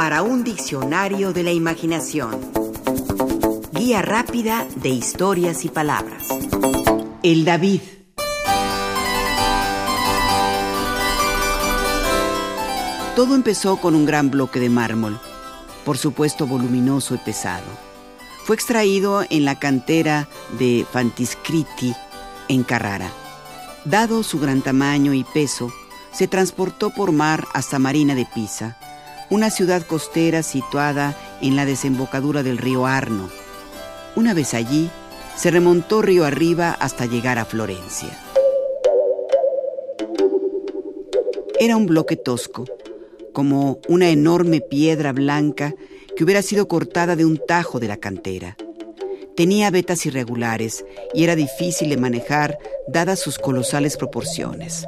para un diccionario de la imaginación. Guía rápida de historias y palabras. El David. Todo empezó con un gran bloque de mármol, por supuesto voluminoso y pesado. Fue extraído en la cantera de Fantiscriti, en Carrara. Dado su gran tamaño y peso, se transportó por mar hasta Marina de Pisa, una ciudad costera situada en la desembocadura del río Arno. Una vez allí, se remontó río arriba hasta llegar a Florencia. Era un bloque tosco, como una enorme piedra blanca que hubiera sido cortada de un tajo de la cantera. Tenía vetas irregulares y era difícil de manejar dadas sus colosales proporciones.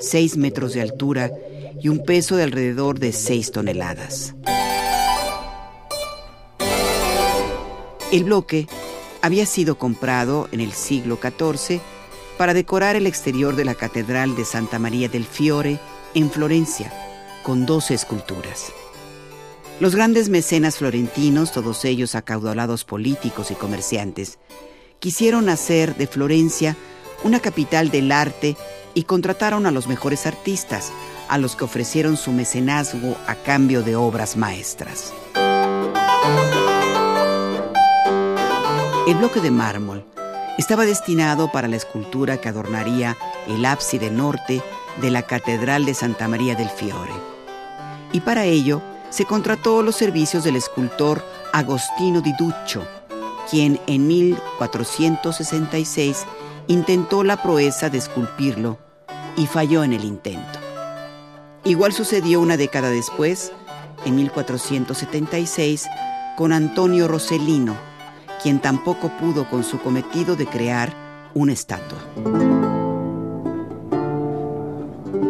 Seis metros de altura y un peso de alrededor de seis toneladas. El bloque había sido comprado en el siglo XIV para decorar el exterior de la Catedral de Santa María del Fiore en Florencia, con doce esculturas. Los grandes mecenas florentinos, todos ellos acaudalados políticos y comerciantes, quisieron hacer de Florencia una capital del arte y contrataron a los mejores artistas, a los que ofrecieron su mecenazgo a cambio de obras maestras. El bloque de mármol estaba destinado para la escultura que adornaría el ábside norte de la Catedral de Santa María del Fiore. Y para ello, se contrató los servicios del escultor Agostino di Duccio, quien en 1466 intentó la proeza de esculpirlo y falló en el intento. Igual sucedió una década después, en 1476, con Antonio Rossellino, quien tampoco pudo con su cometido de crear una estatua.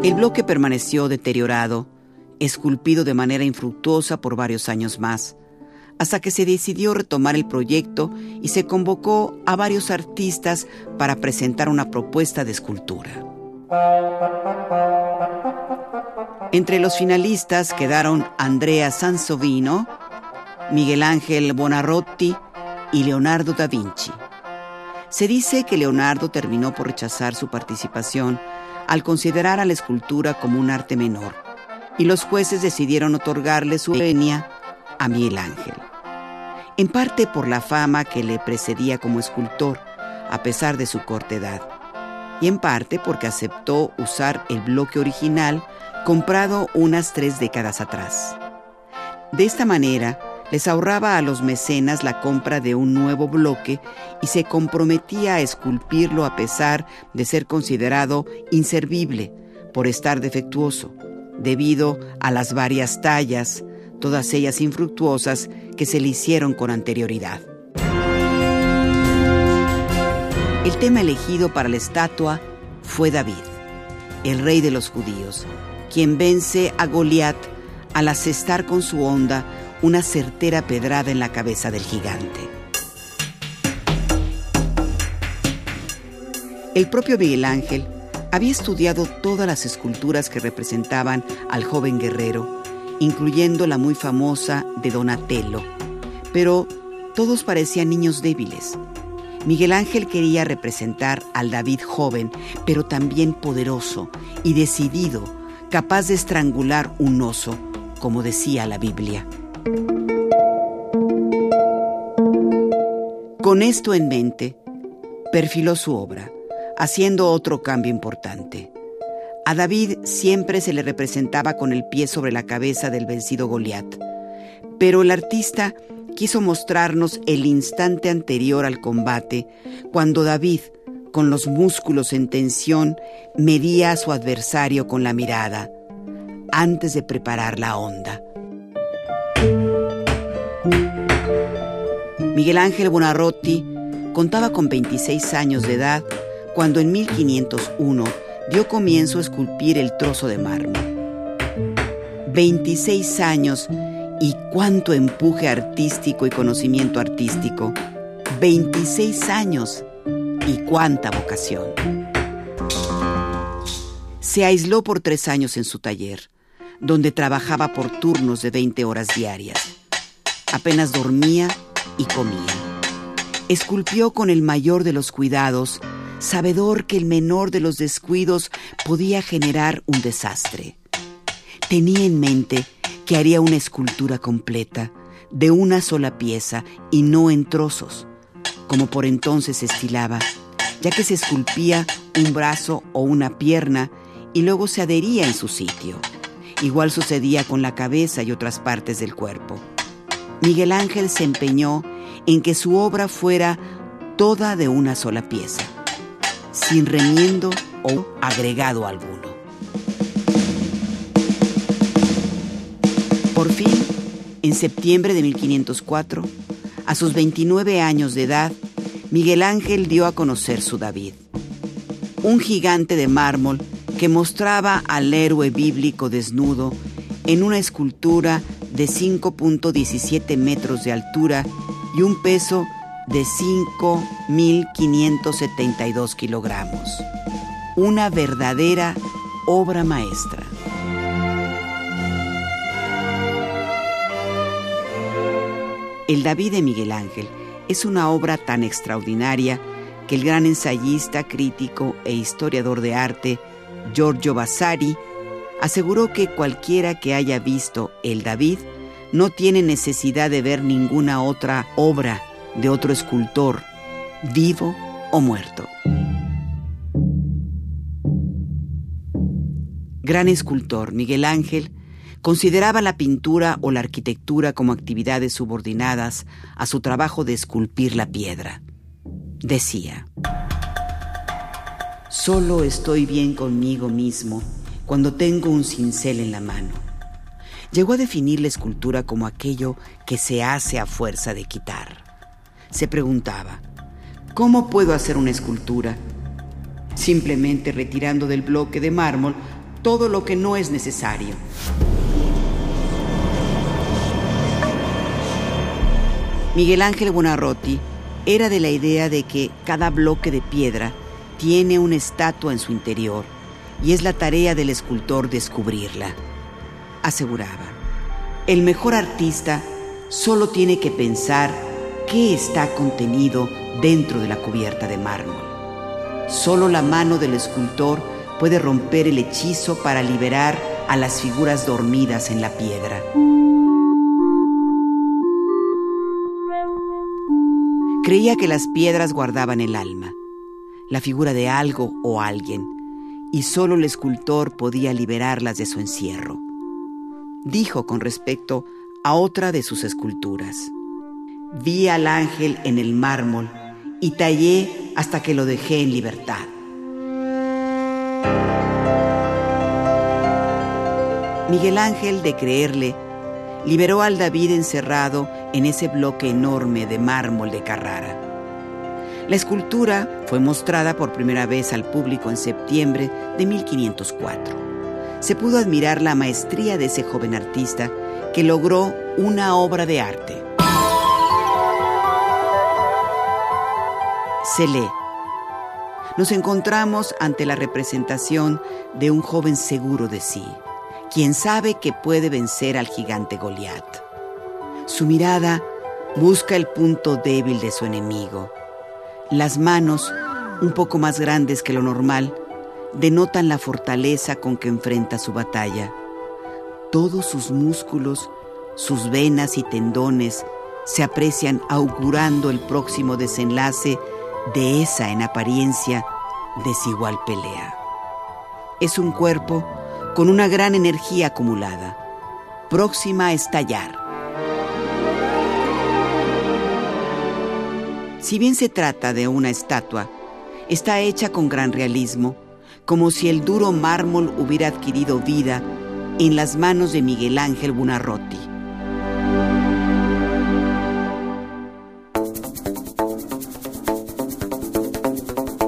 El bloque permaneció deteriorado esculpido de manera infructuosa por varios años más, hasta que se decidió retomar el proyecto y se convocó a varios artistas para presentar una propuesta de escultura. Entre los finalistas quedaron Andrea Sansovino, Miguel Ángel Bonarroti y Leonardo da Vinci. Se dice que Leonardo terminó por rechazar su participación al considerar a la escultura como un arte menor y los jueces decidieron otorgarle su venia a Miguel Ángel. En parte por la fama que le precedía como escultor, a pesar de su corta edad, y en parte porque aceptó usar el bloque original comprado unas tres décadas atrás. De esta manera, les ahorraba a los mecenas la compra de un nuevo bloque y se comprometía a esculpirlo a pesar de ser considerado inservible por estar defectuoso debido a las varias tallas, todas ellas infructuosas, que se le hicieron con anterioridad. El tema elegido para la estatua fue David, el rey de los judíos, quien vence a Goliat al asestar con su onda una certera pedrada en la cabeza del gigante. El propio Miguel Ángel había estudiado todas las esculturas que representaban al joven guerrero, incluyendo la muy famosa de Donatello, pero todos parecían niños débiles. Miguel Ángel quería representar al David joven, pero también poderoso y decidido, capaz de estrangular un oso, como decía la Biblia. Con esto en mente, perfiló su obra haciendo otro cambio importante. A David siempre se le representaba con el pie sobre la cabeza del vencido Goliat, pero el artista quiso mostrarnos el instante anterior al combate, cuando David, con los músculos en tensión, medía a su adversario con la mirada, antes de preparar la onda. Miguel Ángel Bonarroti contaba con 26 años de edad cuando en 1501 dio comienzo a esculpir el trozo de mármol. 26 años y cuánto empuje artístico y conocimiento artístico. 26 años y cuánta vocación. Se aisló por tres años en su taller, donde trabajaba por turnos de 20 horas diarias. Apenas dormía y comía. Esculpió con el mayor de los cuidados, sabedor que el menor de los descuidos podía generar un desastre. Tenía en mente que haría una escultura completa, de una sola pieza y no en trozos, como por entonces se estilaba, ya que se esculpía un brazo o una pierna y luego se adhería en su sitio. Igual sucedía con la cabeza y otras partes del cuerpo. Miguel Ángel se empeñó en que su obra fuera toda de una sola pieza, sin remiendo o agregado alguno. Por fin, en septiembre de 1504, a sus 29 años de edad, Miguel Ángel dio a conocer su David, un gigante de mármol que mostraba al héroe bíblico desnudo en una escultura de 5.17 metros de altura y un peso de 5.572 kilogramos. Una verdadera obra maestra. El David de Miguel Ángel es una obra tan extraordinaria que el gran ensayista, crítico e historiador de arte Giorgio Vasari aseguró que cualquiera que haya visto el David no tiene necesidad de ver ninguna otra obra de otro escultor, vivo o muerto. Gran escultor, Miguel Ángel, consideraba la pintura o la arquitectura como actividades subordinadas a su trabajo de esculpir la piedra. Decía, Solo estoy bien conmigo mismo cuando tengo un cincel en la mano. Llegó a definir la escultura como aquello que se hace a fuerza de quitar. Se preguntaba, ¿cómo puedo hacer una escultura? Simplemente retirando del bloque de mármol todo lo que no es necesario. Miguel Ángel Buonarroti era de la idea de que cada bloque de piedra tiene una estatua en su interior y es la tarea del escultor descubrirla. Aseguraba, el mejor artista solo tiene que pensar qué está contenido dentro de la cubierta de mármol. Solo la mano del escultor puede romper el hechizo para liberar a las figuras dormidas en la piedra. Creía que las piedras guardaban el alma la figura de algo o alguien, y solo el escultor podía liberarlas de su encierro. Dijo con respecto a otra de sus esculturas, vi al ángel en el mármol y tallé hasta que lo dejé en libertad. Miguel Ángel, de creerle, liberó al David encerrado en ese bloque enorme de mármol de Carrara. La escultura fue mostrada por primera vez al público en septiembre de 1504. Se pudo admirar la maestría de ese joven artista que logró una obra de arte. Se lee. Nos encontramos ante la representación de un joven seguro de sí, quien sabe que puede vencer al gigante Goliat. Su mirada busca el punto débil de su enemigo las manos, un poco más grandes que lo normal, denotan la fortaleza con que enfrenta su batalla. Todos sus músculos, sus venas y tendones se aprecian augurando el próximo desenlace de esa, en apariencia, desigual pelea. Es un cuerpo con una gran energía acumulada, próxima a estallar. Si bien se trata de una estatua, está hecha con gran realismo, como si el duro mármol hubiera adquirido vida en las manos de Miguel Ángel Bunarroti.